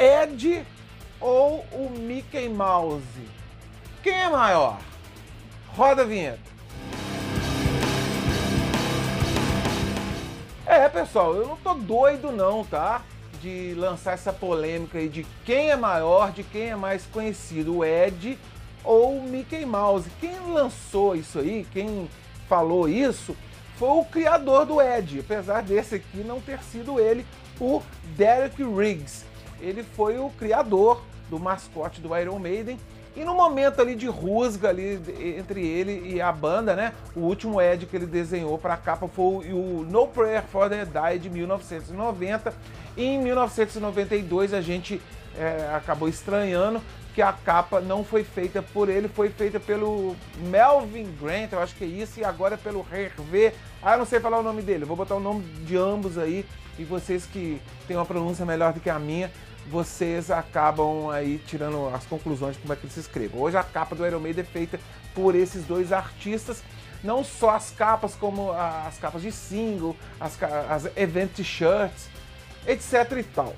Ed ou o Mickey Mouse? Quem é maior? Roda a vinheta. É, pessoal, eu não tô doido não, tá? De lançar essa polêmica aí de quem é maior, de quem é mais conhecido, o Ed ou o Mickey Mouse. Quem lançou isso aí, quem falou isso, foi o criador do Ed, apesar desse aqui não ter sido ele, o Derek Riggs. Ele foi o criador do mascote do Iron Maiden. E no momento ali de rusga ali entre ele e a banda, né? O último Ed que ele desenhou para a capa foi o No Prayer for the Die de 1990. E em 1992 a gente é, acabou estranhando que a capa não foi feita por ele, foi feita pelo Melvin Grant, eu acho que é isso, e agora é pelo Hervé. Ah, eu não sei falar o nome dele, vou botar o nome de ambos aí, e vocês que têm uma pronúncia melhor do que a minha, vocês acabam aí tirando as conclusões de como é que ele se escreve. Hoje a capa do Iron Maiden é feita por esses dois artistas, não só as capas, como as capas de single, as, as event t-shirts, etc e tal.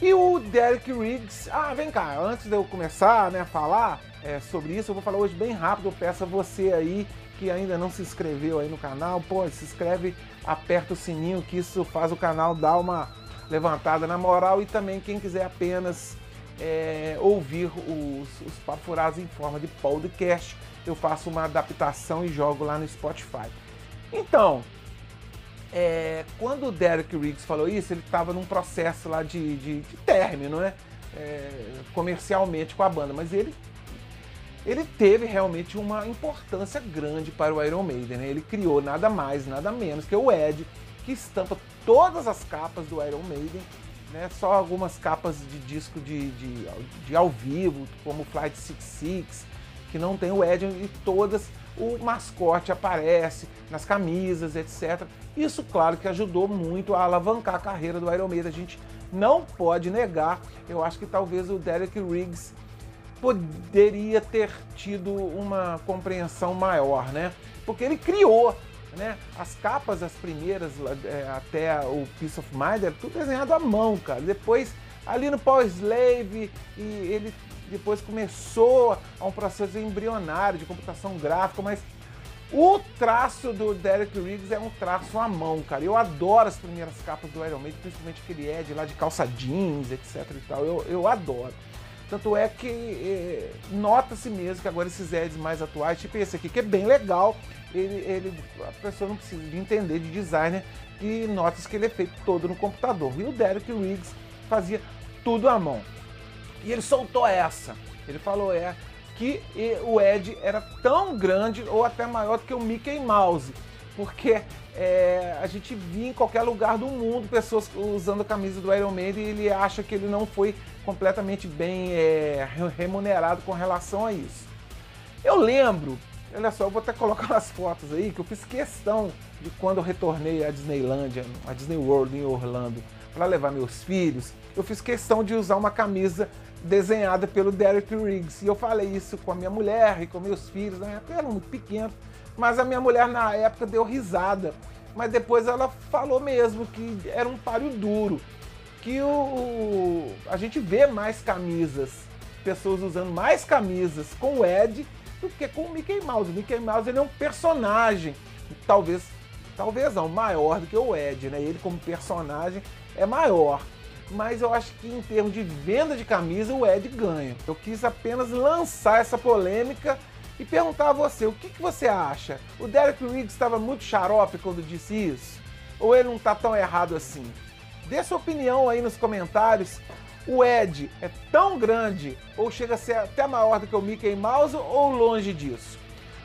E o Derek Riggs, ah, vem cá, antes de eu começar né, a falar é, sobre isso, eu vou falar hoje bem rápido, eu peço a você aí que ainda não se inscreveu aí no canal, pô, se inscreve, aperta o sininho que isso faz o canal dar uma levantada na moral e também quem quiser apenas é, ouvir os, os papurados em forma de podcast, eu faço uma adaptação e jogo lá no Spotify. Então, é, quando o Derek Riggs falou isso, ele estava num processo lá de, de, de término, né? É, comercialmente com a banda, mas ele ele teve realmente uma importância grande para o Iron Maiden. Né? Ele criou nada mais, nada menos que o Ed, que estampa todas as capas do Iron Maiden, né? só algumas capas de disco de, de, de ao vivo, como Flight 66, que não tem o Ed, e todas o mascote aparece nas camisas, etc. Isso, claro, que ajudou muito a alavancar a carreira do Iron Maiden. A gente não pode negar. Eu acho que talvez o Derek Riggs poderia ter tido uma compreensão maior, né? Porque ele criou, né? As capas, as primeiras, é, até o Piece of Mind, era tudo desenhado à mão, cara. Depois, ali no Power Slave, e ele depois começou a um processo embrionário de computação gráfica, mas o traço do Derek Riggs é um traço à mão, cara. Eu adoro as primeiras capas do Iron principalmente aquele Ed lá de calça jeans, etc e tal. Eu, eu adoro. Tanto é que é, nota-se mesmo que agora esses Eds mais atuais, tipo esse aqui, que é bem legal, ele, ele, a pessoa não precisa de entender de designer e nota-se que ele é feito todo no computador. E o Derek Riggs fazia tudo à mão. E ele soltou essa. Ele falou é que o Ed era tão grande ou até maior do que o Mickey Mouse. Porque é, a gente via em qualquer lugar do mundo pessoas usando a camisa do Iron Maiden e ele acha que ele não foi completamente bem é, remunerado com relação a isso. Eu lembro, olha só, eu vou até colocar as fotos aí, que eu fiz questão de quando eu retornei à Disneylandia, à Disney World em Orlando, para levar meus filhos, eu fiz questão de usar uma camisa desenhada pelo Derek Riggs. E eu falei isso com a minha mulher e com meus filhos, na época eram muito pequenos, mas a minha mulher na época deu risada. Mas depois ela falou mesmo que era um páreo duro. Que o, o a gente vê mais camisas, pessoas usando mais camisas com o Ed do que com o Mickey Mouse. O Mickey Mouse ele é um personagem, talvez, talvez não, maior do que o Ed, né? Ele como personagem é maior mas eu acho que em termos de venda de camisa o Ed ganha. Eu quis apenas lançar essa polêmica e perguntar a você, o que, que você acha? O Derek Riggs estava muito xarope quando disse isso? Ou ele não está tão errado assim? Dê sua opinião aí nos comentários. O Ed é tão grande ou chega a ser até maior do que o Mickey Mouse ou longe disso?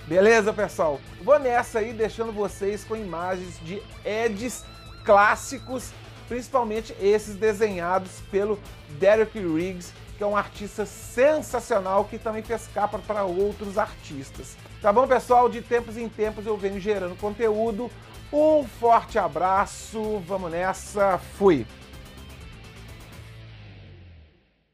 Beleza, pessoal? Vou nessa aí deixando vocês com imagens de Eds clássicos principalmente esses desenhados pelo Derek Riggs, que é um artista sensacional que também fez capa para outros artistas. Tá bom, pessoal? De tempos em tempos eu venho gerando conteúdo. Um forte abraço, vamos nessa, fui!